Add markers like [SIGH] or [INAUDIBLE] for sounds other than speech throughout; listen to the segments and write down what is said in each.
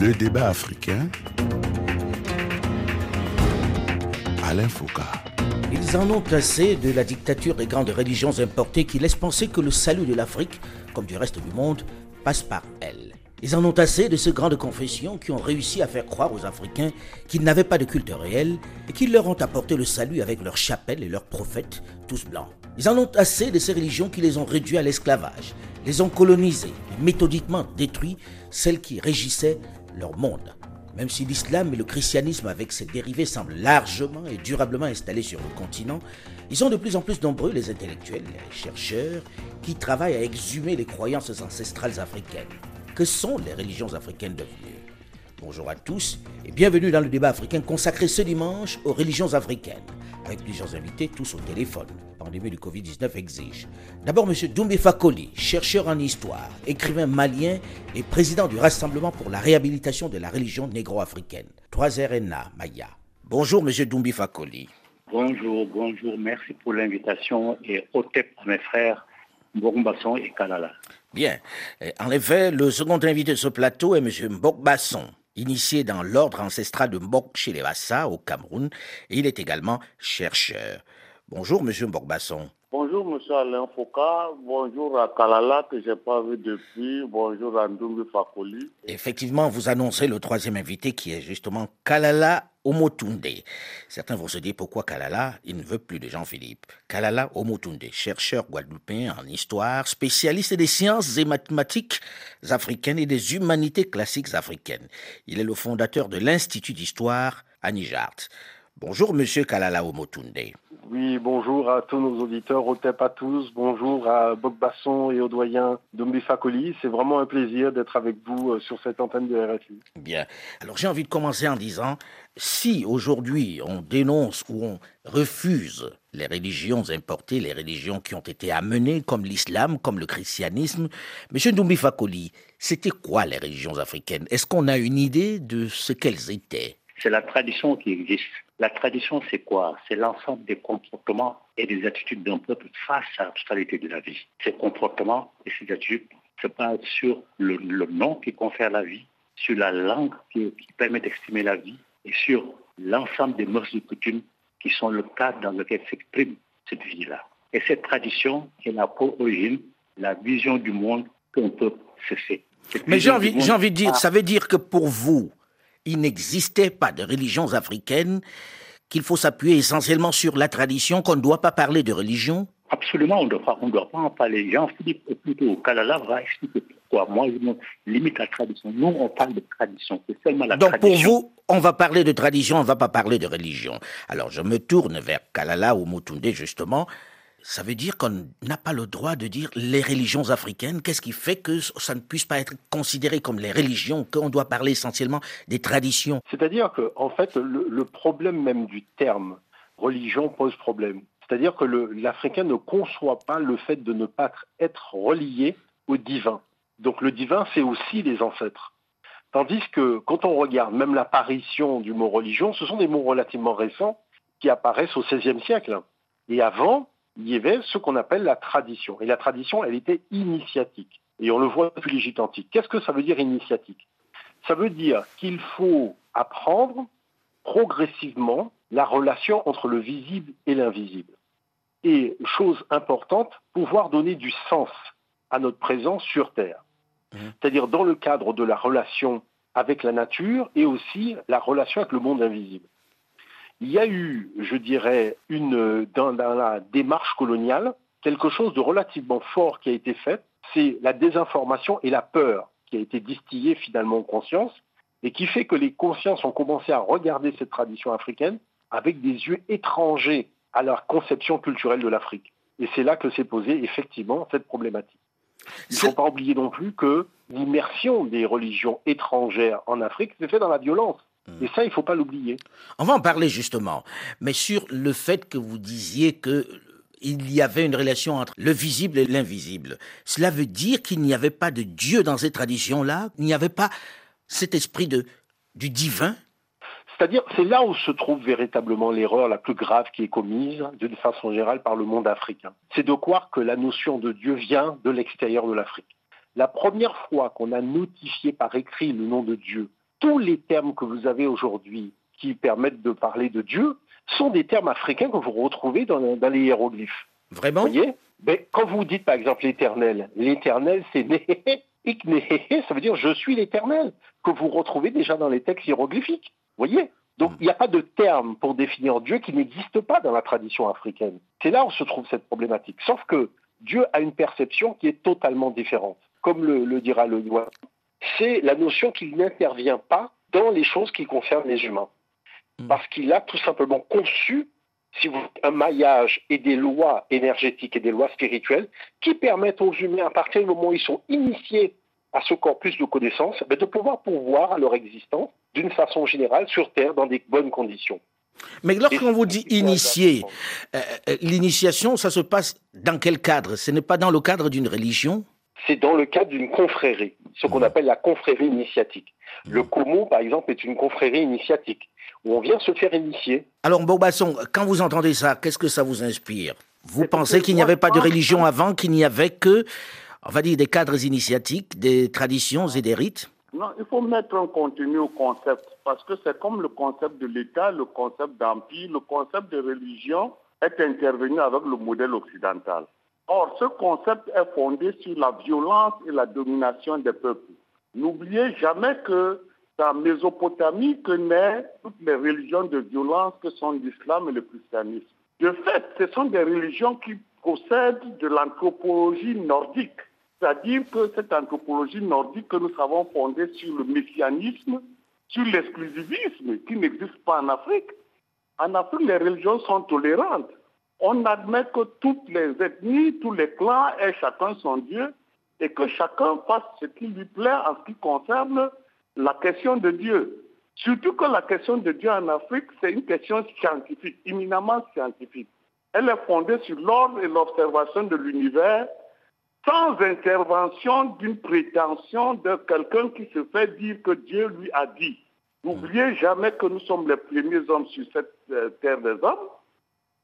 Le débat africain. Alain Foucault. Ils en ont assez de la dictature des grandes religions importées qui laissent penser que le salut de l'Afrique, comme du reste du monde, passe par elle. Ils en ont assez de ces grandes confessions qui ont réussi à faire croire aux Africains qu'ils n'avaient pas de culte réel et qu'ils leur ont apporté le salut avec leurs chapelles et leurs prophètes, tous blancs. Ils en ont assez de ces religions qui les ont réduits à l'esclavage, les ont colonisés et méthodiquement détruit celles qui régissaient leur monde. Même si l'islam et le christianisme avec ses dérivés semblent largement et durablement installés sur le continent, ils sont de plus en plus nombreux les intellectuels, les chercheurs, qui travaillent à exhumer les croyances ancestrales africaines. Que sont les religions africaines devenues? Bonjour à tous et bienvenue dans le débat africain consacré ce dimanche aux religions africaines, avec plusieurs invités, tous au téléphone. Pandémie du Covid-19 exige. D'abord, M. Doumbé Fakoli, chercheur en histoire, écrivain malien et président du Rassemblement pour la réhabilitation de la religion négro-africaine, 3RNA Maya. Bonjour, M. Doumbé Fakoli. Bonjour, bonjour, merci pour l'invitation et au tête à mes frères Mbokbasson et Kalala. Bien. En effet, le second invité de ce plateau est M. Mbokbasson, initié dans l'ordre ancestral de Mbok chez les Wassa au Cameroun, et il est également chercheur. Bonjour, Monsieur Mbokbasson. Bonjour, Monsieur Alain Foucault. Bonjour à Kalala, que je n'ai pas vu depuis. Bonjour à Ndoumbi Fakoli. Effectivement, vous annoncez le troisième invité qui est justement Kalala Omotunde. Certains vont se dire pourquoi Kalala, il ne veut plus de Jean-Philippe. Kalala Omotunde, chercheur guadeloupéen en histoire, spécialiste des sciences et mathématiques africaines et des humanités classiques africaines. Il est le fondateur de l'Institut d'histoire à Nijart. Bonjour, monsieur Kalala Omotunde. Oui, bonjour à tous nos auditeurs, au TEP à tous, bonjour à Bob Basson et au doyen Dombi Fakoli. C'est vraiment un plaisir d'être avec vous sur cette antenne de RFI. Bien. Alors j'ai envie de commencer en disant, si aujourd'hui on dénonce ou on refuse les religions importées, les religions qui ont été amenées, comme l'islam, comme le christianisme, Monsieur Dombi Fakoli, c'était quoi les religions africaines? Est-ce qu'on a une idée de ce qu'elles étaient? C'est la tradition qui existe. La tradition, c'est quoi? C'est l'ensemble des comportements et des attitudes d'un peuple face à la totalité de la vie. Ces comportements et ces attitudes se basent sur le, le, nom qui confère la vie, sur la langue qui, qui permet d'exprimer la vie et sur l'ensemble des mœurs et coutumes qui sont le cadre dans lequel s'exprime cette vie-là. Et cette tradition est la origine, la vision du monde qu'un peuple se fait. Mais j'ai envie, j'ai envie de dire, ça veut dire que pour vous, il n'existait pas de religions africaines, qu'il faut s'appuyer essentiellement sur la tradition, qu'on ne doit pas parler de religion Absolument, on ne doit pas en parler. Jean-Philippe, plutôt Kalala, va expliquer pourquoi. Moi, je limite la tradition. Nous, on parle de tradition. C'est seulement la Donc tradition. pour vous, on va parler de tradition, on ne va pas parler de religion. Alors je me tourne vers Kalala ou Mutunde, justement. Ça veut dire qu'on n'a pas le droit de dire les religions africaines. Qu'est-ce qui fait que ça ne puisse pas être considéré comme les religions, qu'on doit parler essentiellement des traditions C'est-à-dire que, en fait, le, le, problème même du terme religion pose problème. C'est-à-dire que l'Africain ne conçoit pas le fait de ne pas être relié au divin. Donc le divin, c'est aussi les ancêtres. Tandis que quand on regarde même l'apparition du mot religion, ce sont des mots relativement récents qui apparaissent au XVIe siècle. Et avant, il y avait ce qu'on appelle la tradition. Et la tradition, elle était initiatique. Et on le voit depuis l'Égypte antique. Qu'est-ce que ça veut dire initiatique? Ça veut dire qu'il faut apprendre progressivement la relation entre le visible et l'invisible. Et, chose importante, pouvoir donner du sens à notre présence sur Terre. Mmh. C'est-à-dire dans le cadre de la relation avec la nature et aussi la relation avec le monde invisible il y a eu, je dirais, une, dans, dans, la démarche coloniale, quelque chose de relativement fort qui a été fait, c'est la désinformation et la peur qui a été distillée finalement en conscience, et qui fait que les consciences ont commencé à regarder cette tradition africaine avec des yeux étrangers à leur conception culturelle de l'Afrique. Et c'est là que s'est posée effectivement cette problématique. Il ne faut pas oublier non plus que l'immersion des religions étrangères en Afrique s'est faite dans la violence. Et ça, il ne faut pas l'oublier. On va en parler justement. Mais sur le fait que vous disiez que il y avait une relation entre le visible et l'invisible. Cela veut dire qu'il n'y avait pas de Dieu dans ces traditions-là? Il n'y avait pas cet esprit de, du divin? C'est-à-dire, c'est là où se trouve véritablement l'erreur la plus grave qui est commise, d'une façon générale, par le monde africain. C'est de croire que la notion de Dieu vient de l'extérieur de l'Afrique. La première fois qu'on a notifié par écrit le nom de Dieu tous les termes que vous avez aujourd'hui qui permettent de parler de Dieu sont des termes africains que vous retrouvez dans, les hiéroglyphes. Vraiment Vous voyez? Mais quand vous dites par exemple l'éternel, l'éternel c'est ça veut dire je suis l'éternel, que vous retrouvez déjà dans les textes hiéroglyphiques. Vous voyez? Donc il n'y a pas de terme pour définir Dieu qui n'existe pas dans la tradition africaine. C'est là où se trouve cette problématique. Sauf que Dieu a une perception qui est totalement différente. Comme le, dira le c'est la notion qu'il n'intervient pas dans les choses qui concernent les humains. Hmm. Parce qu'il a tout simplement conçu si vous, un maillage et des lois énergétiques et des lois spirituelles qui permettent aux humains, à partir du moment où ils sont initiés à ce corpus de connaissances, ben, de pouvoir pourvoir à leur existence d'une façon générale sur Terre dans des bonnes conditions. Mais lorsqu'on vous dit initié, euh, euh, l'initiation, ça se passe dans quel cadre? Ce n'est pas dans le cadre d'une religion? C'est dans le cadre d'une confrérie, ce qu'on mmh. appelle la confrérie initiatique. Le Como, par exemple, est une confrérie initiatique, où on vient se faire initier. Alors, Bobasson, quand vous entendez ça, qu'est-ce que ça vous inspire? Vous pensez qu'il n'y avait pas de religion avant, qu'il n'y avait que, on va dire, des cadres initiatiques, des traditions et des rites? Non, il faut mettre un contenu au concept parce que c'est comme le concept de l'État, le concept d'empire, le concept de religion est intervenu avec le modèle occidental. Or, ce concept est fondé sur la violence et la domination des peuples. N'oubliez jamais que c'est en Mésopotamie que naissent toutes les religions de violence que sont l'islam et le christianisme. De fait, ce sont des religions qui possèdent de l'anthropologie nordique. C'est-à-dire que cette anthropologie nordique que nous avons fondée sur le messianisme, sur l'exclusivisme qui n'existe pas en Afrique. En Afrique, les religions sont tolérantes. On admet que toutes les ethnies, tous les clans aient chacun son Dieu et que chacun fasse ce qui lui plaît en ce qui concerne la question de Dieu. Surtout que la question de Dieu en Afrique, c'est une question scientifique, éminemment scientifique. Elle est fondée sur l'ordre et l'observation de l'univers sans intervention d'une prétention de quelqu'un qui se fait dire que Dieu lui a dit. N'oubliez jamais que nous sommes les premiers hommes sur cette euh, terre des hommes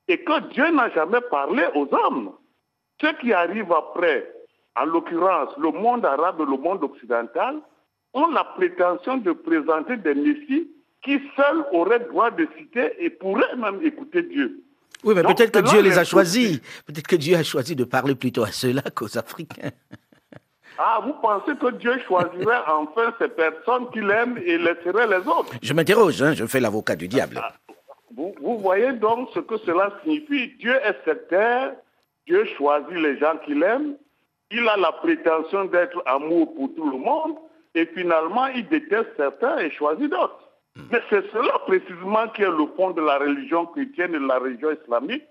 et que Dieu n'a jamais parlé aux hommes. Ce qui arrive après, en l'occurrence le monde arabe et le monde occidental, ont la prétention de présenter des messies qui seuls auraient droit de citer et pourraient même écouter Dieu. Oui, mais peut-être que Dieu les a choisis. Peut-être que Dieu a choisi de parler plutôt à ceux-là qu'aux Africains. Ah, vous pensez que Dieu choisirait [LAUGHS] enfin ces personnes qu'il aime et laisserait les autres? Je m'interroge, hein, je fais l'avocat du diable. Ah, vous, vous, voyez donc ce que cela signifie. Dieu est sectaire, Dieu choisit les gens qu'il aime, il a la prétention d'être amour pour tout le monde, et finalement il déteste certains et choisit d'autres. Mais c'est cela précisément qui est le fond de la religion chrétienne et de la religion islamique,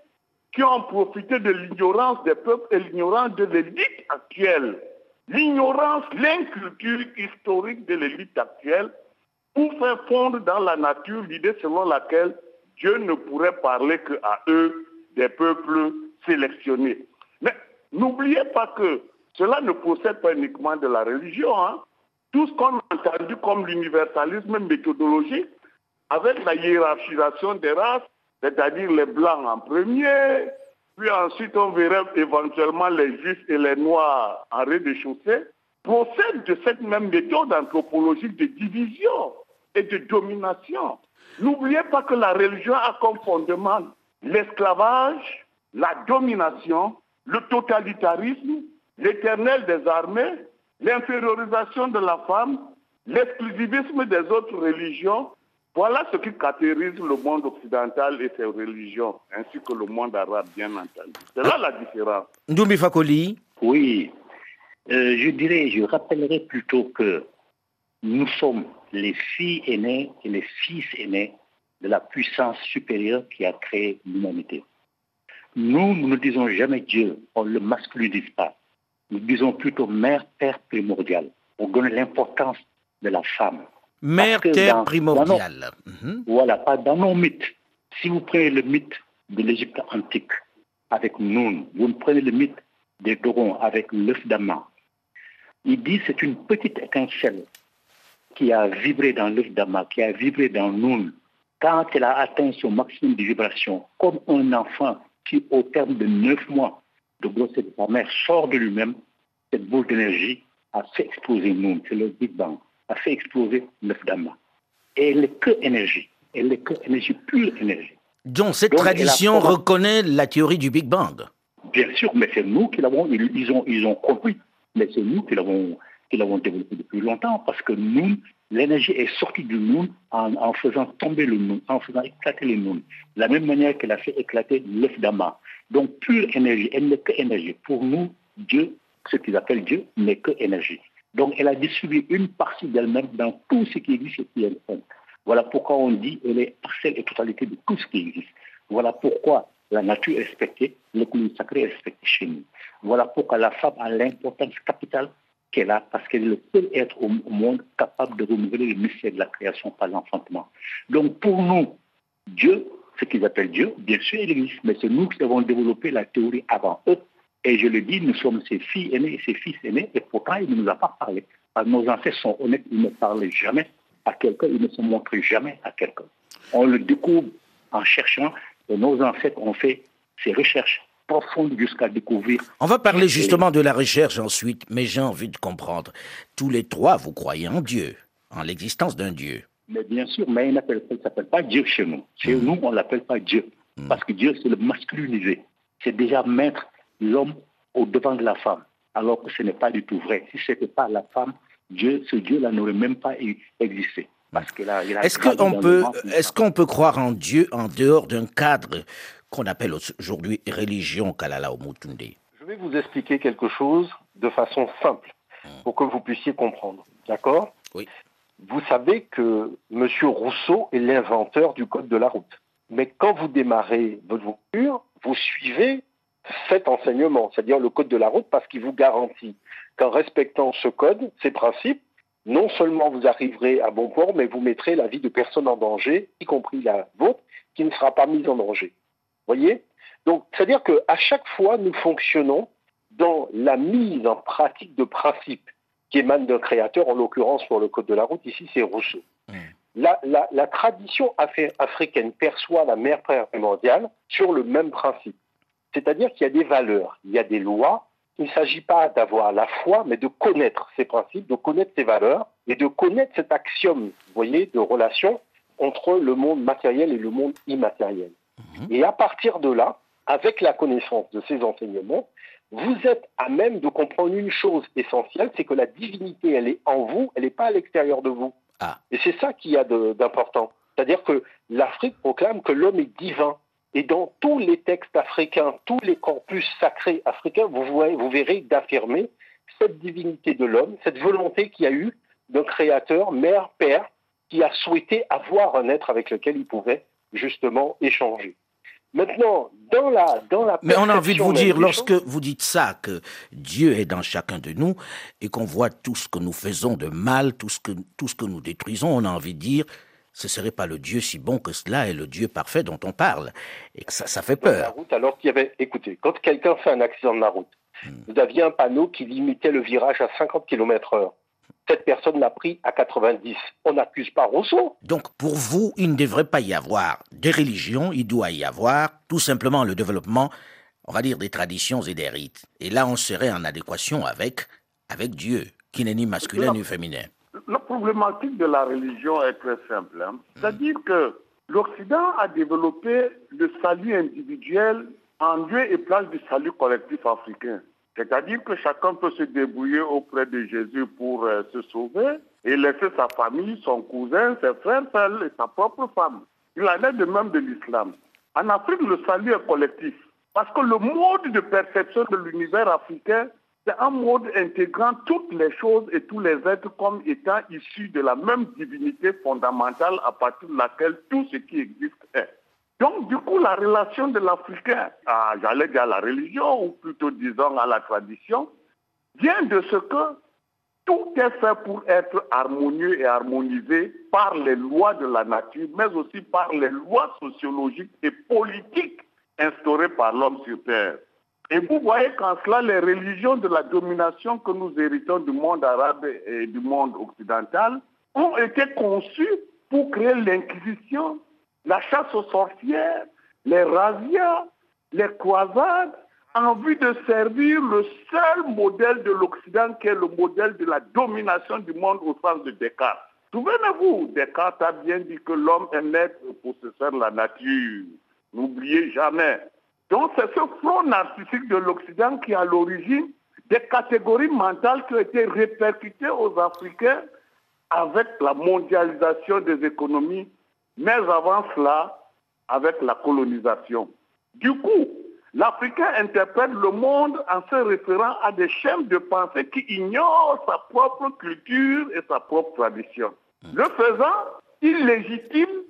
qui ont profité de l'ignorance des peuples et l'ignorance de l'élite actuelle. L'ignorance, l'inculture historique de l'élite actuelle pour faire fondre dans la nature l'idée selon laquelle Dieu ne pourrait parler qu'à eux, des peuples sélectionnés. Mais n'oubliez pas que cela ne procède pas uniquement de la religion. Hein tout ce qu'on a entendu comme l'universalisme méthodologique, avec la hiérarchisation des races, c'est-à-dire les blancs en premier, puis ensuite on verrait éventuellement les juifs et les noirs en rez-de-chaussée, procède de cette même méthode anthropologique de division et de domination. N'oubliez pas que la religion a comme fondement l'esclavage, la domination, le totalitarisme, l'éternel des armées, l'infériorisation de la femme, l'exclusivisme des autres religions, voilà ce qui caractérise le monde occidental et ses religions, ainsi que le monde arabe, bien entendu. C'est là la différence. Ndoumbi Fakoli Oui, euh, je dirais, je rappellerai plutôt que nous sommes les filles aînées et les fils aînés de la puissance supérieure qui a créé l'humanité. Nous, nous ne disons jamais Dieu, on ne le masculinise pas nous disons plutôt mère-terre primordiale, pour donner l'importance de la femme. Mère-terre primordiale. Mhm. Voilà, pas dans nos mythes. Si vous prenez le mythe de l'Égypte antique avec Noun, vous prenez le mythe des Dorons avec l'œuf d'Ama, il dit c'est une petite étincelle qui a vibré dans l'œuf d'Ama, qui a vibré dans Noun, quand elle a atteint son maximum de vibration, comme un enfant qui, au terme de neuf mois, de grossesse de sa mère sort de lui-même, cette boule d'énergie a fait exploser monde. C'est le Big Bang. a fait exploser l'œuf d'Ama. Et elle n'est que énergie. Elle n'est que énergie, pure énergie. Donc cette tradition reconnaît la théorie du Big Bang. Bien sûr, mais c'est nous qui l'avons, ils, ont, ils ont compris, mais c'est nous qui l'avons, l'avons développé depuis longtemps, parce que nous, l'énergie est sortie du monde en, faisant tomber le monde, en faisant éclater le monde. De la même manière qu'elle a fait éclater l'œuf d'Ama. Donc pure énergie, elle n'est que énergie. Pour nous, Dieu, ce qu'ils appellent Dieu, n'est que énergie. Donc elle a distribué une partie d'elle-même dans tout ce qui existe et qui est Voilà pourquoi on dit qu'elle est parcelle et totalité de tout ce qui existe. Voilà pourquoi la nature est respectée, l'économie sacrée est respectée chez nous. Voilà pourquoi la femme a l'importance capitale qu'elle a, parce qu'elle est le seul être au monde capable de renouveler le mystère de la création par l'enfantement. Donc pour nous, Dieu, ce qu'ils appellent Dieu, bien sûr, il existe, mais c'est nous qui avons développé la théorie avant eux. Et je le dis, nous sommes ses filles aînées et ses fils aînés, et pourtant, il ne nous a pas parlé. nos ancêtres sont honnêtes, ils ne parlaient jamais à quelqu'un, ils ne se montrent jamais à quelqu'un. On le découvre en cherchant, et nos ancêtres ont fait ces recherches profondes jusqu'à découvrir. On va parler justement de la recherche ensuite, mais j'ai envie de comprendre. Tous les trois, vous croyez en Dieu, en l'existence d'un Dieu. Mais bien sûr, mais il ne s'appelle pas Dieu chez nous. Chez hmm. nous, on ne l'appelle pas Dieu. Hmm. Parce que Dieu, c'est le masculinisé. C'est déjà mettre l'homme au devant de la femme, alors que ce n'est pas du tout vrai. Si ce n'était pas la femme, Dieu, ce Dieu-là n'aurait même pas existé. Est-ce qu'on peut, est qu'on peut croire en Dieu en dehors d'un cadre qu'on appelle aujourd'hui religion Kalala Je vais vous expliquer quelque chose de façon simple pour que vous puissiez comprendre. D'accord? Oui. Vous savez que M. Rousseau est l'inventeur du code de la route. Mais quand vous démarrez votre voiture, vous suivez cet enseignement, c'est-à-dire le code de la route, parce qu'il vous garantit qu'en respectant ce code, ces principes, non seulement vous arriverez à bon port, mais vous mettrez la vie de personnes en danger, y compris la vôtre, qui ne sera pas mise en danger. Voyez? Donc, c'est-à-dire qu'à chaque fois, nous fonctionnons dans la mise en pratique de principes qui émanent d'un créateur, en l'occurrence pour le code de la route, ici c'est Rousseau. Mmh. La, tradition africaine perçoit la mère primordiale sur le même principe. C'est-à-dire qu'il y a des valeurs, il y a des lois. Il ne s'agit pas d'avoir la foi, mais de connaître ces principes, de connaître ces valeurs et de connaître cet axiome, vous voyez, de relation entre le monde matériel et le monde immatériel. Mhm. Et à partir de là, avec la connaissance de ces enseignements, vous êtes à même de comprendre une chose essentielle, c'est que la divinité, elle est en vous, elle n'est pas à l'extérieur de vous. Ah. Et c'est ça qu'il y a d'important. C'est-à-dire que l'Afrique proclame que l'homme est divin. Et dans tous les textes africains, tous les corpus sacrés africains, vous, vous verrez d'affirmer cette divinité de l'homme, cette volonté qu'il y a eu d'un créateur, mère, père, qui a souhaité avoir un être avec lequel il pouvait justement échanger. Maintenant, dans la, dans la Mais on a envie de vous dire, lorsque vous dites ça, que Dieu est dans chacun de nous et qu'on voit tout ce que nous faisons de mal, tout ce que, tout ce que nous détruisons, on a envie de dire, ce serait pas le Dieu si bon que cela est le Dieu parfait dont on parle. Et que ça, ça fait peur. route, alors qu'il y avait, écoutez, quand quelqu'un fait un accident de la route, hmm. vous aviez un panneau qui limitait le virage à 50 km heure. Cette personne l'a pris à 90. On n'accuse pas Rousseau. Donc, pour vous, il ne devrait pas y avoir des religions, il doit y avoir tout simplement le développement, on va dire, des traditions et des rites. Et là, on serait en adéquation avec, avec Dieu, qui n'est ni masculin ni féminin la problématique de la religion est très simple. Hein. C'est-à-dire que l'Occident a développé le salut individuel en lieu et place du salut collectif africain. C'est-à-dire que chacun peut se débrouiller auprès de Jésus pour euh, se sauver et laisser sa famille, son cousin, ses frères et sa propre femme. Il en est de même de l'islam. En Afrique, le salut est collectif. Parce que le mode de perception de l'univers africain c'est un mode intégrant toutes les choses et tous les êtres comme étant issus de la même divinité fondamentale à partir de laquelle tout ce qui existe est. Donc, du coup, la relation de l'Africain, à, j'allais dire à la religion, ou plutôt disons à la tradition, vient de ce que tout est fait pour être harmonieux et harmonisé par les lois de la nature, mais aussi par les lois sociologiques et politiques instaurées par l'homme sur Terre. Et vous voyez qu'en cela, les religions de la domination que nous héritons du monde arabe et du monde occidental ont été conçues pour créer l'inquisition, la chasse aux sorcières, les razzias, les croisades, en vue de servir le seul modèle de l'Occident qui est le modèle de la domination du monde au sens de Descartes. Souvenez-vous, Descartes a bien dit que l'homme est maître possesseur de la nature. N'oubliez jamais. Donc c'est ce front narcissique de l'Occident qui est à l'origine des catégories mentales qui ont été répercutées aux Africains avec la mondialisation des économies, mais avant cela, avec la colonisation. Du coup, l'Africain interprète le monde en se référant à des chaînes de pensée qui ignorent sa propre culture et sa propre tradition. Le faisant, il légitime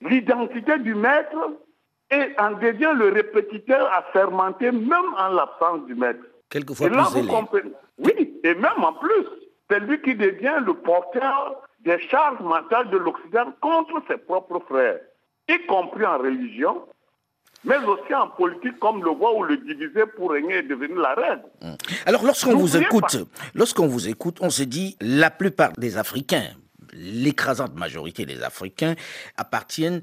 l'identité du maître et en devient le répétiteur à fermenter même en l'absence du maître. Quelquefois plus Oui, et même en plus, c'est lui qui devient le porteur des charges mentales de l'Occident contre ses propres frères, y compris en religion, mais aussi en politique comme le voit où le diviser pour régner est devenu la reine. Hum. Alors lorsqu'on vous écoute, lorsqu'on vous écoute, on se dit la plupart des Africains, l'écrasante majorité des Africains appartiennent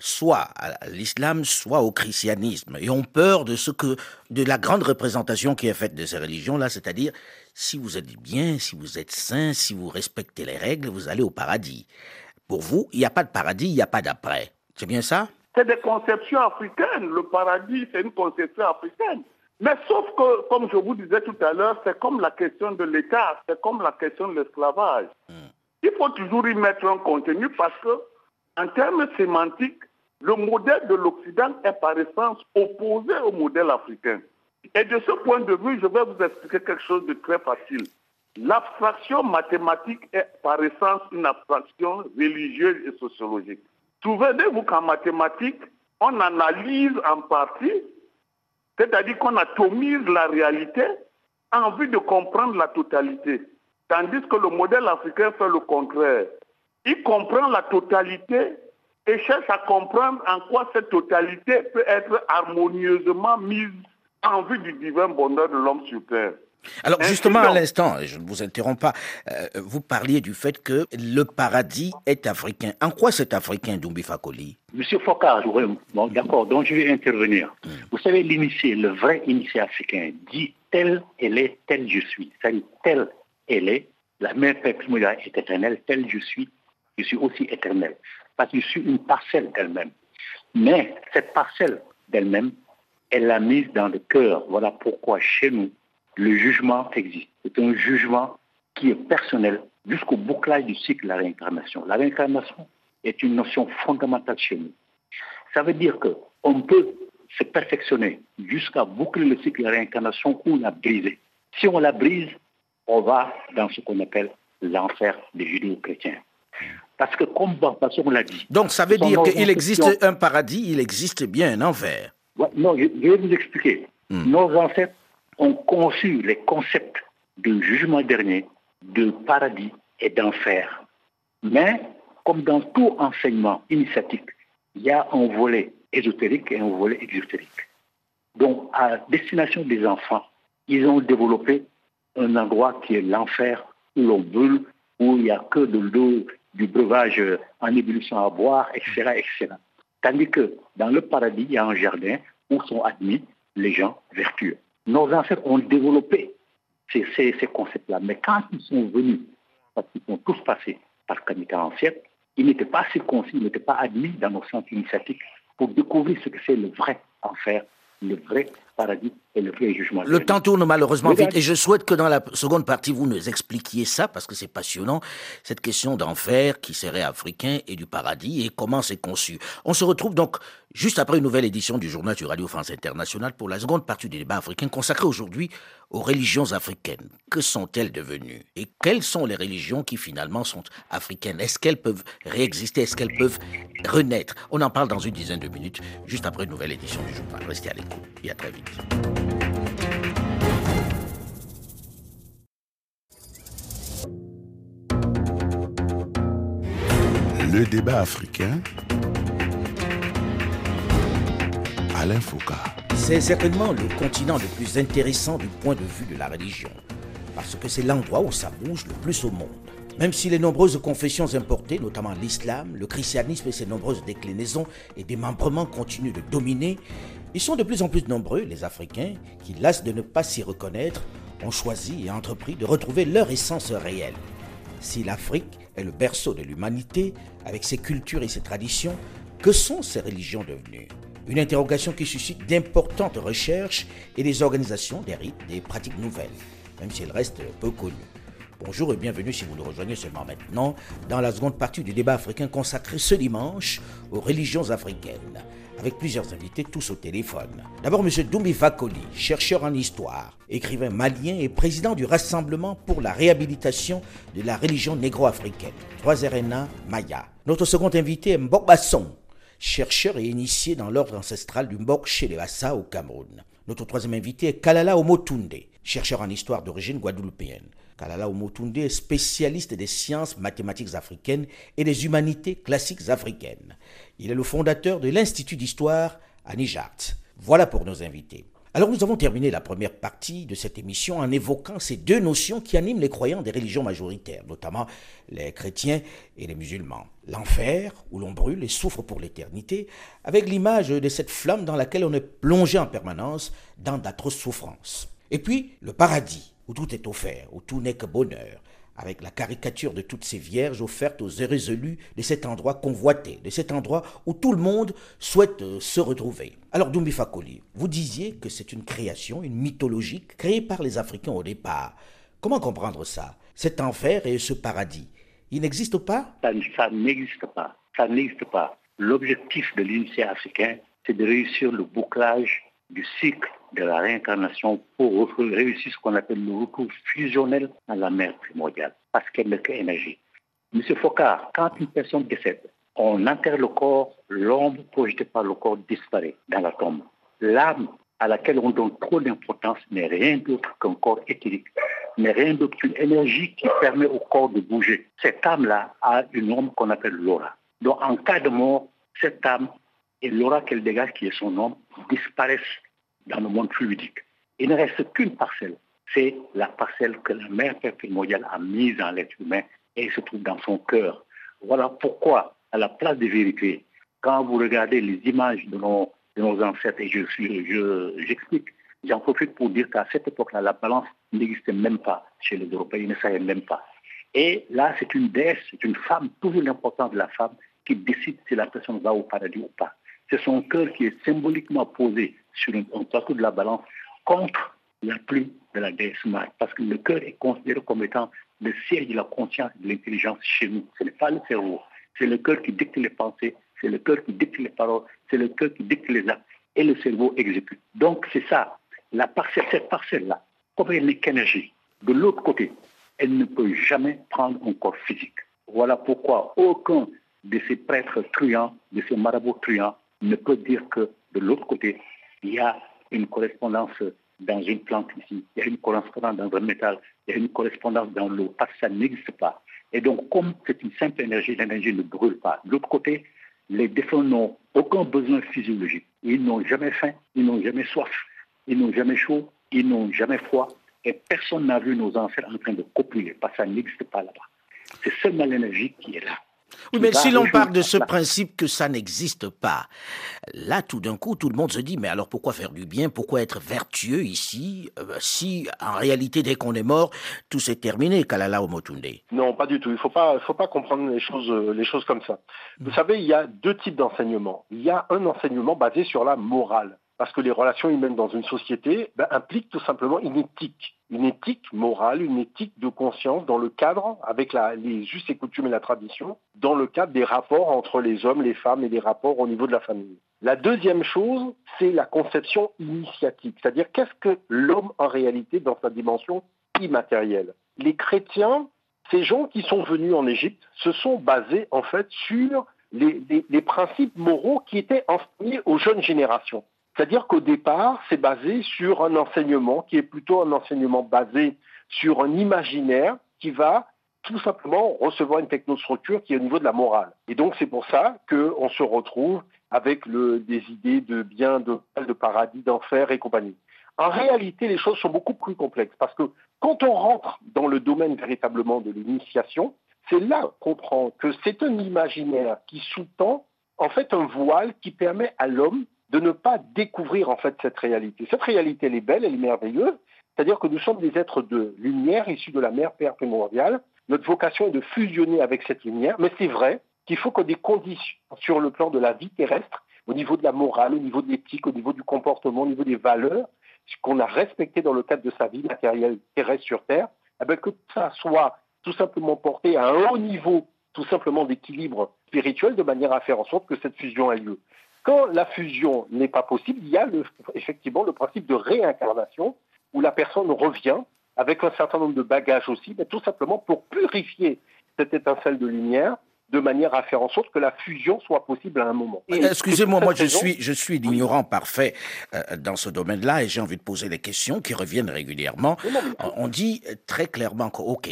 soit à l'islam, soit au christianisme, et ont peur de ce que, de la grande représentation qui est faite de ces religions-là, c'est-à-dire, si vous êtes bien, si vous êtes saint, si vous respectez les règles, vous allez au paradis. Pour vous, il n'y a pas de paradis, il n'y a pas d'après. C'est bien ça? C'est des conceptions africaines. Le paradis, c'est une conception africaine. Mais sauf que, comme je vous disais tout à l'heure, c'est comme la question de l'État, c'est comme la question de l'esclavage. Hmm. Il faut toujours y mettre un contenu parce que, en termes sémantiques, le modèle de l'Occident est par essence opposé au modèle africain. Et de ce point de vue, je vais vous expliquer quelque chose de très facile. L'abstraction mathématique est par essence une abstraction religieuse et sociologique. Souvenez-vous qu'en mathématiques, on analyse en partie, c'est-à-dire qu'on atomise la réalité en vue de comprendre la totalité. Tandis que le modèle africain fait le contraire. Il comprend la totalité et cherche à comprendre en quoi cette totalité peut être harmonieusement mise en vue du divin bonheur de l'homme sur terre. Alors justement, à l'instant, je ne vous interromps pas, euh, vous parliez du fait que le paradis est africain. En quoi c'est africain, Dumbi Fakoli? Monsieur Focard, bon, d'accord, donc je vais intervenir. Hmm. Vous savez, l'initié, le vrai initié africain, dit tel elle est, tel je suis. C'est-à-dire tel elle est, la mère Père est éternelle, tel je suis, je suis aussi éternel parce que je suis une parcelle d'elle-même. Mais cette parcelle d'elle-même, elle l'a mise dans le cœur. Voilà pourquoi chez nous, le jugement existe. C'est un jugement qui est personnel jusqu'au bouclage du cycle de la réincarnation. La réincarnation est une notion fondamentale chez nous. Ça veut dire qu'on peut se perfectionner jusqu'à boucler le cycle de la réincarnation ou la briser. Si on la brise, on va dans ce qu'on appelle l'enfer des judéo-chrétiens. Parce que comme on l'a dit. Donc ça veut dire qu'il existe un paradis, il existe bien un enfer. Non, je, vais vous expliquer. Hmm. Nos ancêtres ont conçu les concepts de jugement dernier, de paradis et d'enfer. Mais, comme dans tout enseignement initiatique, il y a un volet ésotérique et un volet exotérique. Donc, à destination des enfants, ils ont développé un endroit qui est l'enfer, où l'on brûle, où il n'y a que de l'eau du breuvage en ébullition à boire, etc., etc. Tandis que dans le paradis, il y a un jardin où sont admis les gens vertueux. Nos ancêtres ont développé ces, concepts-là, mais quand ils sont venus, parce qu'ils sont tous passés par Kamika ancienne, ils n'étaient pas circoncis, ils n'étaient pas admis dans nos centres initiatiques pour découvrir ce que c'est le vrai enfer le vrai paradis et le jugement. Le temps tourne malheureusement vite et je souhaite que dans la seconde partie, vous nous expliquiez ça parce que c'est passionnant, cette question d'enfer qui serait africain et du paradis et comment c'est conçu. On se retrouve donc juste après une nouvelle édition du journal du Radio France Internationale pour la seconde partie du débat africain consacré aujourd'hui aux religions africaines. Que sont-elles devenues? Et quelles sont les religions qui finalement sont africaines? Est-ce qu'elles peuvent réexister? Est-ce qu'elles peuvent renaître? On en parle dans une dizaine de minutes, juste après une nouvelle édition du journal. Restez à l'écoute et à très vite. Le débat africain. Alain Foucault. C'est certainement le continent le plus intéressant du point de vue de la religion, parce que c'est l'endroit où ça bouge le plus au monde. Même si les nombreuses confessions importées, notamment l'islam, le christianisme et ses nombreuses déclinaisons et démembrements continuent de dominer, Ils sont de plus en plus nombreux, les Africains, qui, lassent de ne pas s'y reconnaître, ont choisi et entrepris de retrouver leur essence réelle. Si l'Afrique est le berceau de l'humanité, avec ses cultures et ses traditions, que sont ces religions devenues? Une interrogation qui suscite d'importantes recherches et des organisations, des rites, des pratiques nouvelles, même si elles restent peu connues. Bonjour et bienvenue si vous nous rejoignez seulement maintenant dans la seconde partie du débat africain consacré ce dimanche aux religions africaines, avec plusieurs invités tous au téléphone. D'abord M. Doumbi Fakoli, chercheur en histoire, écrivain malien et président du Rassemblement pour la réhabilitation de la religion négro-africaine, 3 Maya. Notre second invité est Mbok Basson, chercheur et initié dans l'ordre ancestral du Mbok chez les Hassa au Cameroun. Notre troisième invité est Kalala Omotunde, chercheur en histoire d'origine guadeloupéenne. Kalala Omotunde est spécialiste des sciences mathématiques africaines et des humanités classiques africaines. Il est le fondateur de l'Institut d'histoire à Nijart. Voilà pour nos invités. Alors nous avons terminé la première partie de cette émission en évoquant ces deux notions qui animent les croyants des religions majoritaires, notamment les chrétiens et les musulmans. L'enfer, où l'on brûle et souffre pour l'éternité, avec l'image de cette flamme dans laquelle on est plongé en permanence dans d'atroces souffrances. Et puis le paradis, où tout est offert, où tout n'est que bonheur, avec la caricature de toutes ces vierges offertes aux élus de cet endroit convoité, de cet endroit où tout le monde souhaite euh, se retrouver. Alors Doumbi Fakoli, vous disiez que c'est une création, une mythologie créée par les Africains au départ. Comment comprendre ça? Cet enfer et ce paradis, ils n'existent pas? Ça, n'existe pas. Ça n'existe pas. L'objectif de l'unité africain, c'est de réussir le bouclage du cycle de la réincarnation pour réussir ce qu'on appelle le retour fusionnel dans la mère primordiale, parce qu'elle n'est qu'énergie. Monsieur Focard, quand une personne décède, on enterre le corps, l'ombre projetée par le corps disparaît dans la tombe. L'âme à laquelle on donne trop d'importance n'est rien d'autre qu'un corps éthérique, n'est rien d'autre qu'une énergie qui permet au corps de bouger. Cette âme-là a une ombre qu'on appelle l'aura. Donc en cas de mort, cette âme et l'aura qu'elle dégage, qui est son ombre, disparaissent dans le monde fluidique. Il ne reste qu'une parcelle. C'est la parcelle que la mère primordiale a mise dans l'être humain et se trouve dans son cœur. Voilà pourquoi, à la place des vérités, quand vous regardez les images de nos, de nos ancêtres, et j'explique, je, j'explique, j'en profite pour dire qu'à cette époque-là, la balance n'existait même pas chez les Européens, ils ne savaient même pas. Et là, c'est une déesse, c'est une femme, toujours l'importance de la femme, qui décide si la personne va au paradis ou pas. C'est son cœur qui est symboliquement posé sur un, plateau de la balance contre la plume de la déesse mère, parce que le cœur est considéré comme étant le siège de la conscience et de l'intelligence chez nous. Ce n'est pas le cerveau, c'est le cœur qui dicte les pensées, c'est le cœur qui dicte les paroles, c'est le cœur qui dicte les actes, et le cerveau exécute. Donc c'est ça, la parcelle, cette parcelle-là, comme elle n'est qu'énergie, de l'autre côté, elle ne peut jamais prendre un corps physique. Voilà pourquoi aucun de ces prêtres truands, de ces marabouts truands, ne peut dire que de l'autre côté, il y a une correspondance dans une plante ici, il y a une correspondance dans un métal, il y a une correspondance dans l'eau, parce que ça n'existe pas. Et donc, comme c'est une simple énergie, l'énergie ne brûle pas. De l'autre côté, les défunts n'ont aucun besoin physiologique. Ils n'ont jamais faim, ils n'ont jamais soif, ils n'ont jamais chaud, ils n'ont jamais froid. Et personne n'a vu nos ancêtres en train de copuler, parce que ça n'existe pas là-bas. C'est seulement l'énergie qui est là. Oui, mais si l'on parle de ce principe que ça n'existe pas, là, tout d'un coup, tout le monde se dit, mais alors pourquoi faire du bien? Pourquoi être vertueux ici? Euh, Si, en réalité, dès qu'on est mort, tout s'est terminé, Kalala Omotunde. Non, pas du tout. Il ne faut pas, faut pas comprendre les choses, euh, les choses comme ça. Vous savez, il y a deux types d'enseignement. Il y a un enseignement basé sur la morale. Parce que les relations humaines dans une société ben, impliquent tout simplement une éthique, une éthique morale, une éthique de conscience dans le cadre, avec les us et coutumes et la tradition, dans le cadre des rapports entre les hommes, les femmes et des rapports au niveau de la famille. La deuxième chose, c'est la conception initiatique, c'est-à-dire qu'est-ce que l'homme en réalité dans sa dimension immatérielle? Les chrétiens, ces gens qui sont venus en Égypte, se sont basés en fait sur les, les principes moraux qui étaient enseignés aux jeunes générations. C'est-à-dire qu'au départ, c'est basé sur un enseignement qui est plutôt un enseignement basé sur un imaginaire qui va tout simplement recevoir une technostructure qui est au niveau de la morale. Et donc c'est pour ça qu'on se retrouve avec des idées de bien, de de paradis, d'enfer et compagnie. En réalité, les choses sont beaucoup plus complexes parce que quand on rentre dans le domaine véritablement de l'initiation, c'est là qu'on comprend que c'est un imaginaire qui sous-tend en fait un voile qui permet à l'homme de ne pas découvrir en fait cette réalité. Cette réalité, elle est belle, elle est merveilleuse. C'est-à-dire que nous sommes des êtres de lumière issus de la mère Père primordiale. Notre vocation est de fusionner avec cette lumière, mais c'est vrai qu'il faut que des conditions sur le plan de la vie terrestre, au niveau de la morale, au niveau de l'éthique, au niveau du comportement, au niveau des valeurs, qu'on a respectées dans le cadre de sa vie matérielle terrestre sur Terre, eh bien, que ça soit tout simplement porté à un haut niveau, tout simplement d'équilibre spirituel, de manière à faire en sorte que cette fusion ait lieu. Quand la fusion n'est pas possible, il y a effectivement le principe de réincarnation, où la personne revient avec un certain nombre de bagages aussi, mais tout simplement pour purifier cette étincelle de lumière de manière à faire en sorte que la fusion soit possible à un moment. Excusez-moi, moi je suis, je suis l'ignorant parfait euh, dans ce domaine-là et j'ai envie de poser des questions qui reviennent régulièrement. On dit très clairement que, OK,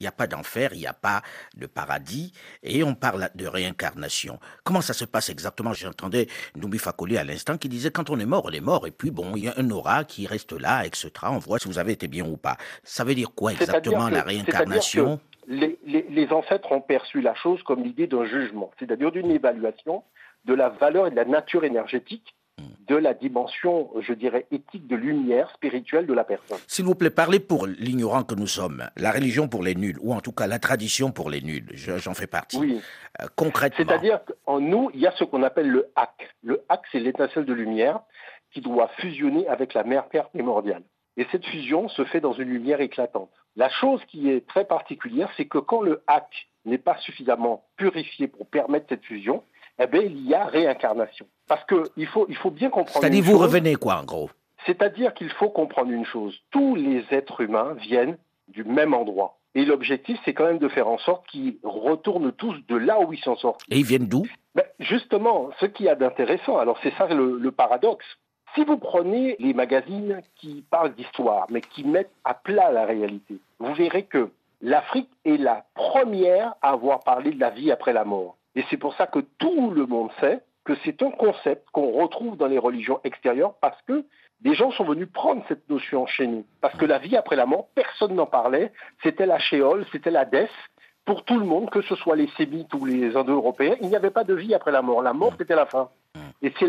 il n'y a pas d'enfer, il n'y a pas de paradis, et on parle de réincarnation. Comment ça se passe exactement? J'entendais Noubi Fakoli à l'instant qui disait quand on est mort, on est mort, et puis bon, il y a un aura qui reste là, etc. On voit si vous avez été bien ou pas. Ça veut dire quoi exactement la réincarnation? les, les, ancêtres ont perçu la chose comme l'idée d'un jugement, c'est-à-dire d'une évaluation de la valeur et de la nature énergétique de la dimension, je dirais, éthique de lumière spirituelle de la personne. S'il vous plaît, parlez pour l'ignorant que nous sommes, la religion pour les nuls, ou en tout cas la tradition pour les nuls, j'en fais partie. Oui. Euh, concrètement. C'est-à-dire qu'en nous, il y a ce qu'on appelle le hack. Le hack, c'est l'étincelle de lumière qui doit fusionner avec la mère Terre primordiale. Et cette fusion se fait dans une lumière éclatante. La chose qui est très particulière, c'est que quand le hack n'est pas suffisamment purifié pour permettre cette fusion, eh bien, il y a réincarnation. Parce qu'il faut, il faut bien comprendre. C'est-à-dire, vous revenez quoi, en gros? C'est-à-dire qu'il faut comprendre une chose. Tous les êtres humains viennent du même endroit. Et l'objectif, c'est quand même de faire en sorte qu'ils retournent tous de là où ils sont sortis. Et ils viennent d'où? Ben, Justement, ce qu'il y a d'intéressant, alors c'est ça le, paradoxe. Si vous prenez les magazines qui parlent d'histoire, mais qui mettent à plat la réalité, vous verrez que l'Afrique est la première à avoir parlé de la vie après la mort. Et c'est pour ça que tout le monde sait que c'est un concept qu'on retrouve dans les religions extérieures parce que des gens sont venus prendre cette notion chez nous. Parce que la vie après la mort, personne n'en parlait. C'était la Sheol, c'était la Death. Pour tout le monde, que ce soit les Sémites ou les Indo-Européens, il n'y avait pas de vie après la mort. La mort, c'était la fin. Et c'est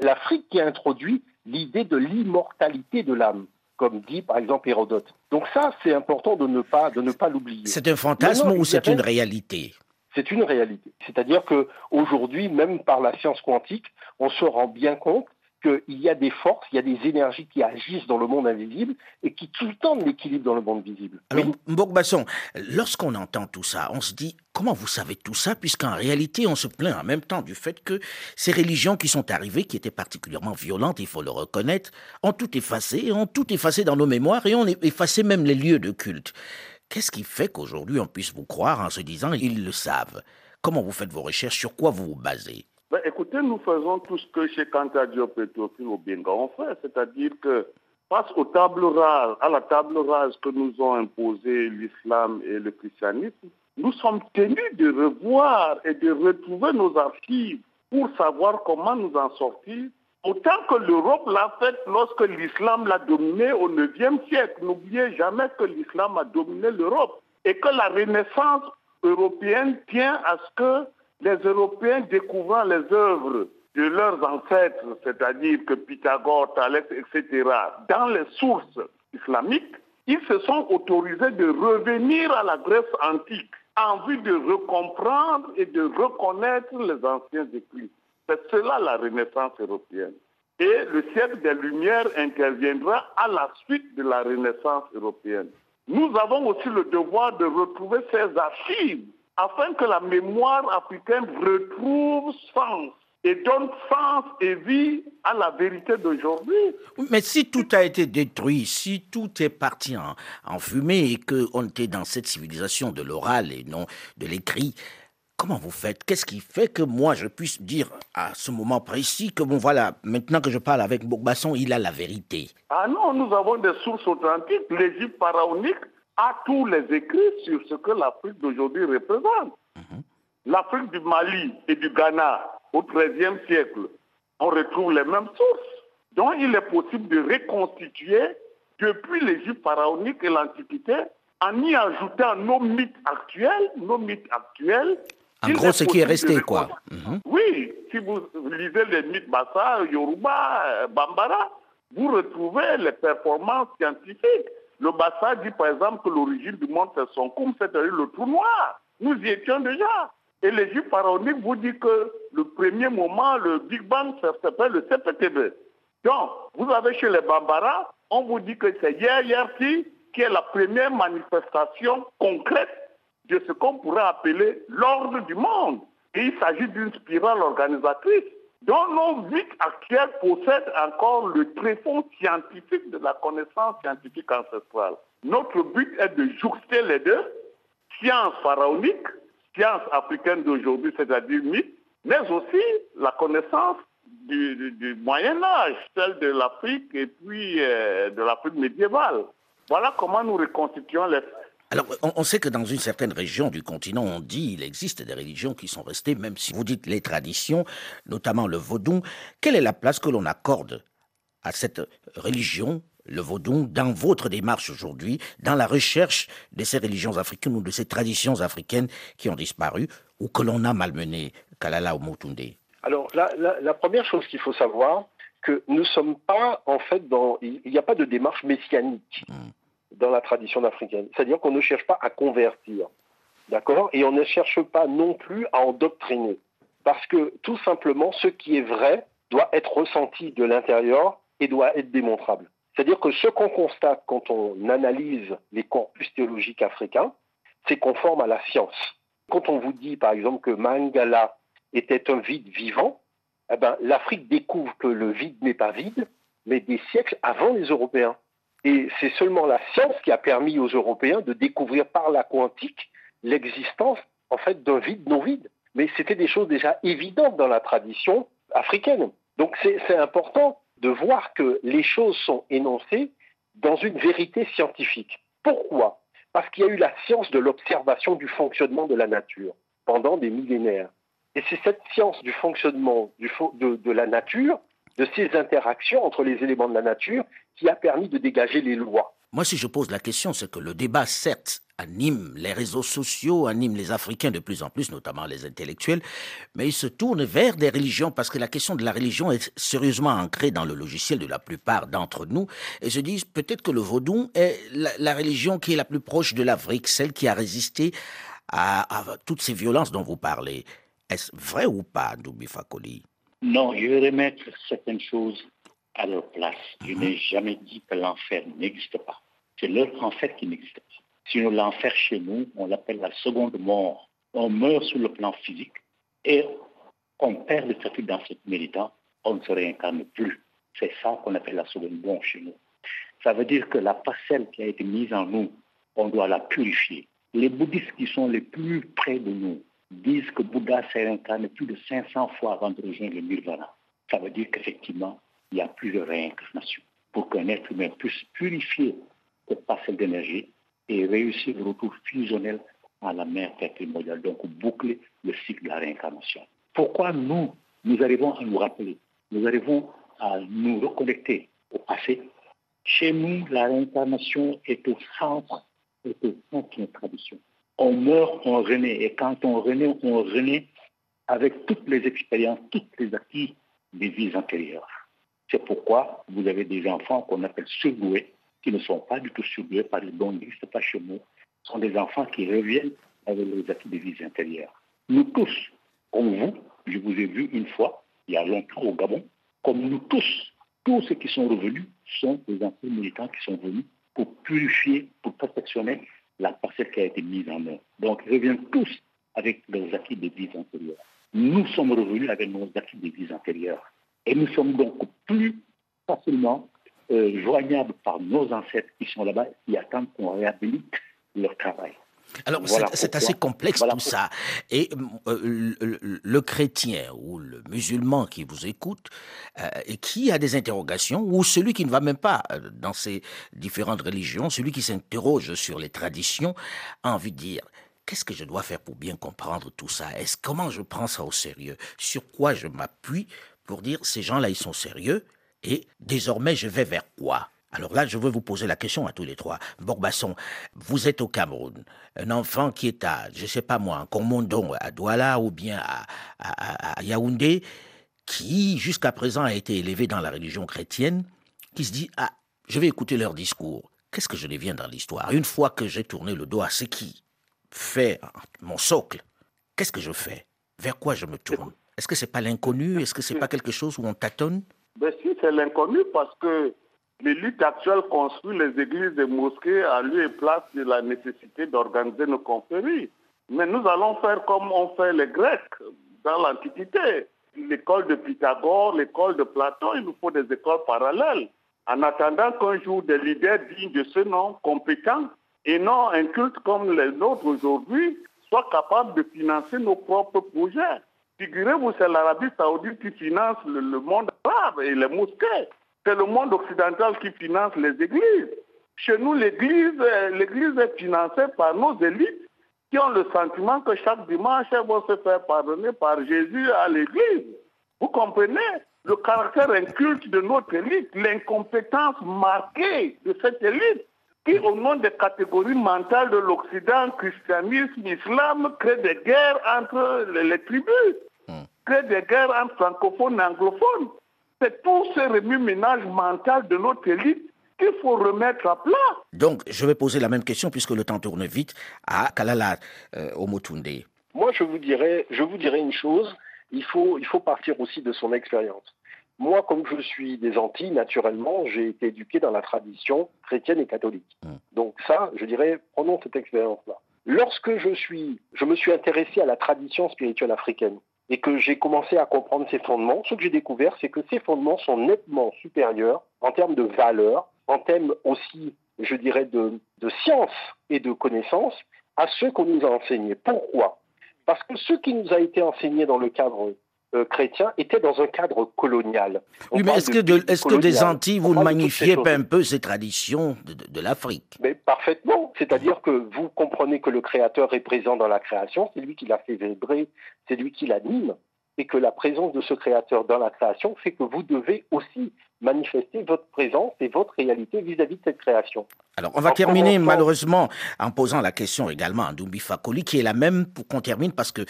l'Afrique qui a introduit l'idée de l'immortalité de l'âme comme dit par exemple Hérodote. Donc ça, c'est important de ne pas, de ne pas l'oublier. C'est un fantasme ou c'est une réalité? C'est une réalité. C'est-à-dire qu'aujourd'hui, même par la science quantique, on se rend bien compte qu'il y a des forces, il y a des énergies qui agissent dans le monde invisible et qui tout le temps l'équilibre dans le monde visible. Alors, Mbokbasson, lorsqu'on entend tout ça, on se dit comment vous savez tout ça puisqu'en réalité on se plaint en même temps du fait que ces religions qui sont arrivées, qui étaient particulièrement violentes, il faut le reconnaître, ont tout effacé, ont tout effacé dans nos mémoires et ont effacé même les lieux de culte. Qu'est-ce qui fait qu'aujourd'hui on puisse vous croire en se disant ils le savent? Comment vous faites vos recherches? Sur quoi vous vous basez? Ben, Écoutez, nous faisons tout ce que chez Kanta Diop et au Benga on fait, c'est-à-dire que face aux tables rases, à la table rase que nous ont imposé l'islam et le christianisme, nous sommes tenus de revoir et de retrouver nos archives pour savoir comment nous en sortir Autant que l'Europe l'a fait lorsque l'islam l'a dominé au IXe siècle. N'oubliez jamais que l'islam a dominé l'Europe et que la renaissance européenne tient à ce que les Européens découvrant les œuvres de leurs ancêtres, c'est-à-dire que Pythagore, Thalès, etc., dans les sources islamiques, ils se sont autorisés de revenir à la Grèce antique en vue de recomprendre et de reconnaître les anciens écrits. C'est cela la Renaissance européenne. Et le siècle des Lumières interviendra à la suite de la Renaissance européenne. Nous avons aussi le devoir de retrouver ces archives afin que la mémoire africaine retrouve sens et donne sens et vie à la vérité d'aujourd'hui. Mais si tout a été détruit, si tout est parti en, fumée et qu'on était dans cette civilisation de l'oral et non de l'écrit, Comment vous faites? Qu'est-ce qui fait que moi, je puisse dire à ce moment précis que, bon, voilà, maintenant que je parle avec Bourbasson, il a la vérité? Ah non, nous avons des sources authentiques. L'Égypte pharaonique a tous les écrits sur ce que l'Afrique d'aujourd'hui représente. Mhm. L'Afrique du Mali et du Ghana au XIIIe siècle, on retrouve les mêmes sources. Donc, il est possible de reconstituer depuis l'Égypte pharaonique et l'Antiquité en y ajoutant nos mythes actuels, nos mythes actuels En gros, ce qui est resté, quoi. Mhm. Oui, si vous lisez les mythes Bassa, Yoruba, Bambara, vous retrouvez les performances scientifiques. Le Bassa dit par exemple que l'origine du monde c'est son coum, c'est-à-dire le trou noir. Nous y étions déjà. Et l'Égypte pharaonique vous dit que le premier moment, le Big Bang, ça s'appelle le CPTB. Donc, vous avez chez les Bambara, on vous dit que c'est hier, hier, qui est la première manifestation concrète de ce qu'on pourrait appeler l'ordre du monde. Et il s'agit d'une spirale organisatrice dont nos vies actuelles possèdent encore le tréfonds scientifique de la connaissance scientifique ancestrale. Notre but est de jouxter les deux, science pharaonique, science africaine d'aujourd'hui, c'est-à-dire mythe, mais aussi la connaissance du, Moyen Âge, celle de l'Afrique et puis euh, de l'Afrique médiévale. Voilà comment nous reconstituons les alors, on, sait que dans une certaine région du continent, on dit il existe des religions qui sont restées, même si vous dites les traditions, notamment le vaudou. Quelle est la place que l'on accorde à cette religion, le vaudou, dans votre démarche aujourd'hui, dans la recherche de ces religions africaines ou de ces traditions africaines qui ont disparu ou que l'on a malmenées, Kalala ou Motunde Alors, la, première chose qu'il faut savoir, que nous ne sommes pas, en fait, dans. Il n'y a pas de démarche messianique. Dans la tradition africaine. C'est-à-dire qu'on ne cherche pas à convertir, d'accord? Et on ne cherche pas non plus à endoctriner. Parce que tout simplement, ce qui est vrai doit être ressenti de l'intérieur et doit être démontrable. C'est-à-dire que ce qu'on constate quand on analyse les corpus théologiques africains, c'est conforme à la science. Quand on vous dit, par exemple, que Mangala était un vide vivant, eh ben, l'Afrique découvre que le vide n'est pas vide, mais des siècles avant les Européens. Et c'est seulement la science qui a permis aux Européens de découvrir par la quantique l'existence en fait d'un vide non vide. Mais c'était des choses déjà évidentes dans la tradition africaine. Donc c'est important de voir que les choses sont énoncées dans une vérité scientifique. Pourquoi? Parce qu'il y a eu la science de l'observation du fonctionnement de la nature pendant des millénaires. Et c'est cette science du fonctionnement de, de la nature de ces interactions entre les éléments de la nature qui a permis de dégager les lois. Moi, si je pose la question, c'est que le débat, certes, anime les réseaux sociaux, anime les Africains de plus en plus, notamment les intellectuels, mais il se tourne vers des religions parce que la question de la religion est sérieusement ancrée dans le logiciel de la plupart d'entre nous et se disent peut-être que le vaudou est la, religion qui est la plus proche de l'Afrique, celle qui a résisté à, à, toutes ces violences dont vous parlez. Est-ce vrai ou pas, Doubi Fakoli? Non, je vais remettre certaines choses à leur place. Je n'ai jamais dit que l'enfer n'existe pas. C'est leur enfer qui n'existe pas. Sinon, l'enfer chez nous, on l'appelle la seconde mort. On meurt sur le plan physique et on perd le statut d'ancêtre militant, on ne se réincarne plus. C'est ça qu'on appelle la seconde mort chez nous. Ça veut dire que la parcelle qui a été mise en nous, on doit la purifier. Les bouddhistes qui sont les plus près de nous, disent que Bouddha s'est réincarné plus de 500 fois avant de rejoindre le nirvana. Ça veut dire qu'effectivement, il y a plusieurs réincarnations pour qu'un être humain puisse purifier cette parcelle d'énergie et réussir le retour fusionnel à la mère mondiale, donc boucler le cycle de la réincarnation. Pourquoi nous, nous arrivons à nous rappeler, nous arrivons à nous reconnecter au passé Chez nous, la réincarnation est au centre, est au centre de notre tradition on meurt, on renaît. Et quand on renaît, on renaît avec toutes les expériences, toutes les acquis des vies antérieures. C'est pourquoi vous avez des enfants qu'on appelle surdoués, qui ne sont pas du tout surdoués par les dons n'existent pas chez nous. Ce sont des enfants qui reviennent avec les acquis des vies antérieures. Nous tous, comme vous, je vous ai vu une fois, il y a longtemps au Gabon, comme nous tous, tous ceux qui sont revenus sont des enfants militants qui sont venus pour purifier, pour perfectionner la parcelle qui a été mise en œuvre. Donc, ils reviennent tous avec leurs acquis de vie antérieures. Nous sommes revenus avec nos acquis de vie antérieures. Et nous sommes donc plus facilement euh, joignables par nos ancêtres qui sont là-bas, qui attendent qu'on réhabilite leur travail. Alors, c'est assez complexe tout ça. Et euh, le, chrétien ou le musulman qui vous écoute euh, et qui a des interrogations, ou celui qui ne va même pas euh, dans ces différentes religions, celui qui s'interroge sur les traditions, a envie de dire qu'est-ce que je dois faire pour bien comprendre tout ça? Est-ce comment je prends ça au sérieux? Sur quoi je m'appuie pour dire ces gens-là ils sont sérieux? Et désormais je vais vers quoi? Alors là, je veux vous poser la question à tous les trois. Borbasson, vous êtes au Cameroun. Un enfant qui est à, je sais pas moi, en Comondon, à Douala ou bien à, Yaoundé, qui jusqu'à présent a été élevé dans la religion chrétienne, qui se dit, ah, je vais écouter leur discours. Qu'est-ce que je deviens dans l'histoire? Une fois que j'ai tourné le dos à ce qui fait mon socle, qu'est-ce que je fais? Vers quoi je me tourne? Est-ce que c'est pas l'inconnu? Est-ce que c'est pas quelque chose où on tâtonne? Ben si, c'est l'inconnu parce que l'élite actuelle construit les églises et mosquées à lieu et place de la nécessité d'organiser nos conféries. Mais nous allons faire comme ont fait les Grecs dans l'Antiquité. L'école de Pythagore, l'école de Platon, il nous faut des écoles parallèles. En attendant qu'un jour des leaders dignes de ce nom, compétents, et non un culte comme les nôtres aujourd'hui, soient capables de financer nos propres projets. Figurez-vous, c'est l'Arabie saoudite qui finance le, monde arabe et les mosquées. C'est le monde occidental qui finance les églises. Chez nous, l'église, l'église est financée par nos élites qui ont le sentiment que chaque dimanche, elles vont se faire pardonner par Jésus à l'église. Vous comprenez? Le caractère inculte de notre élite, l'incompétence marquée de cette élite qui, au nom des catégories mentales de l'Occident, christianisme, islam, crée des guerres entre les, tribus, hmm. crée des guerres entre francophones et anglophones. C'est tout ce remue-ménage mental de notre élite qu'il faut remettre à plat. Donc, je vais poser la même question, puisque le temps tourne vite, à Kalala euh, Omotunde. Moi, je vous dirais, je vous dirais une chose, il faut, il faut partir aussi de son expérience. Moi, comme je suis des Antilles, naturellement, j'ai été éduqué dans la tradition chrétienne et catholique. Mmh. Donc ça, je dirais, prenons cette expérience-là. Lorsque je, suis, je me suis intéressé à la tradition spirituelle africaine et que j'ai commencé à comprendre ses fondements, ce que j'ai découvert, c'est que ces fondements sont nettement supérieurs en termes de valeur, en termes aussi, je dirais, de, de science et de connaissances à ceux qu'on nous a enseignés. Pourquoi? Parce que ce qui nous a été enseigné dans le cadre euh, chrétien était dans un cadre colonial. oui, mais est-ce que, est que des Antilles, vous ne magnifiez pas un peu ces traditions de, l'Afrique? Mais parfaitement. C'est-à-dire que vous comprenez que le Créateur est présent dans la création, c'est lui qui l'a fait vibrer, c'est lui qui l'anime, et que la présence de ce Créateur dans la création fait que vous devez aussi manifester votre présence et votre réalité vis-à-vis de cette création. Alors, on va terminer malheureusement en posant la question également à Doumbi Fakoli, qui est la même pour qu'on termine parce que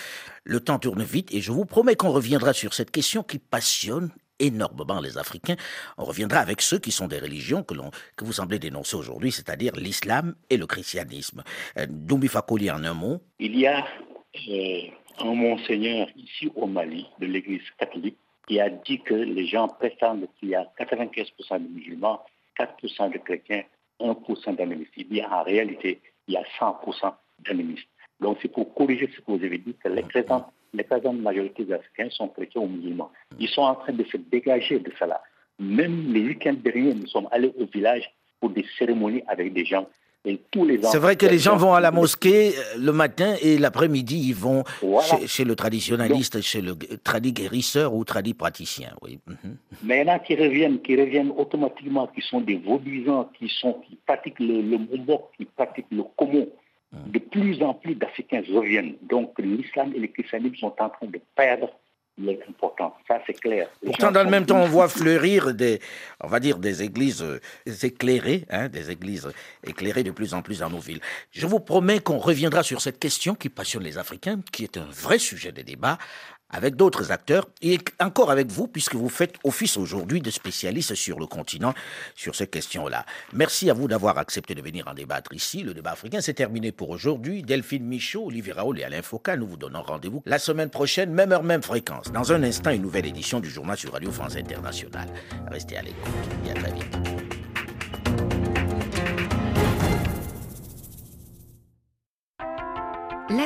le temps tourne vite et je vous promets qu'on reviendra sur cette question qui passionne énormément les Africains. On reviendra avec ceux qui sont des religions que, que vous semblez dénoncer aujourd'hui, c'est-à-dire l'islam et le christianisme. Euh, Doumbi Fakoli, en un mot. Il y a euh, un monseigneur ici au Mali de l'Église catholique qui a dit que les gens prétendent qu'il y a 95% de musulmans, 4% de chrétiens, 1% d'animistes. Il y en réalité, il y a 100% d'animistes. Donc c'est pour corriger ce que vous avez dit, que les présentes, les présentes majorités africains sont chrétiens ou musulmans. Ils sont en train de se dégager de cela. Même le week-end dernier, nous sommes allés au village pour des cérémonies avec des gens c'est vrai que les gens vont à la mosquée euh, le matin et l'après-midi, ils vont chez, le traditionnaliste, chez le tradit guérisseur ou tradit praticien. Oui. Mhm. Mais il y en a qui reviennent, qui reviennent automatiquement, qui sont des vaudisants, qui, sont, qui pratiquent le, le qui pratiquent le commun. Mhm. De plus en plus d'Africains reviennent. Donc l'islam et le christianisme sont en train de perdre important. Ça, c'est clair. Pourtant, dans le même temps, on voit fleurir des, on va dire, des églises euh, éclairées, hein, des églises éclairées de plus en plus dans nos villes. Je vous promets qu'on reviendra sur cette question qui passionne les Africains, qui est un vrai sujet de débat, avec d'autres acteurs et encore avec vous, puisque vous faites office aujourd'hui de spécialiste sur le continent sur ces questions-là. Merci à vous d'avoir accepté de venir en débattre ici. Le débat africain, c'est terminé pour aujourd'hui. Delphine Michaud, Olivier Raoul et Alain Foucault, nous vous donnons rendez-vous la semaine prochaine, même heure, même fréquence. Dans un instant, une nouvelle édition du journal sur Radio France Internationale. Restez à l'écoute et à.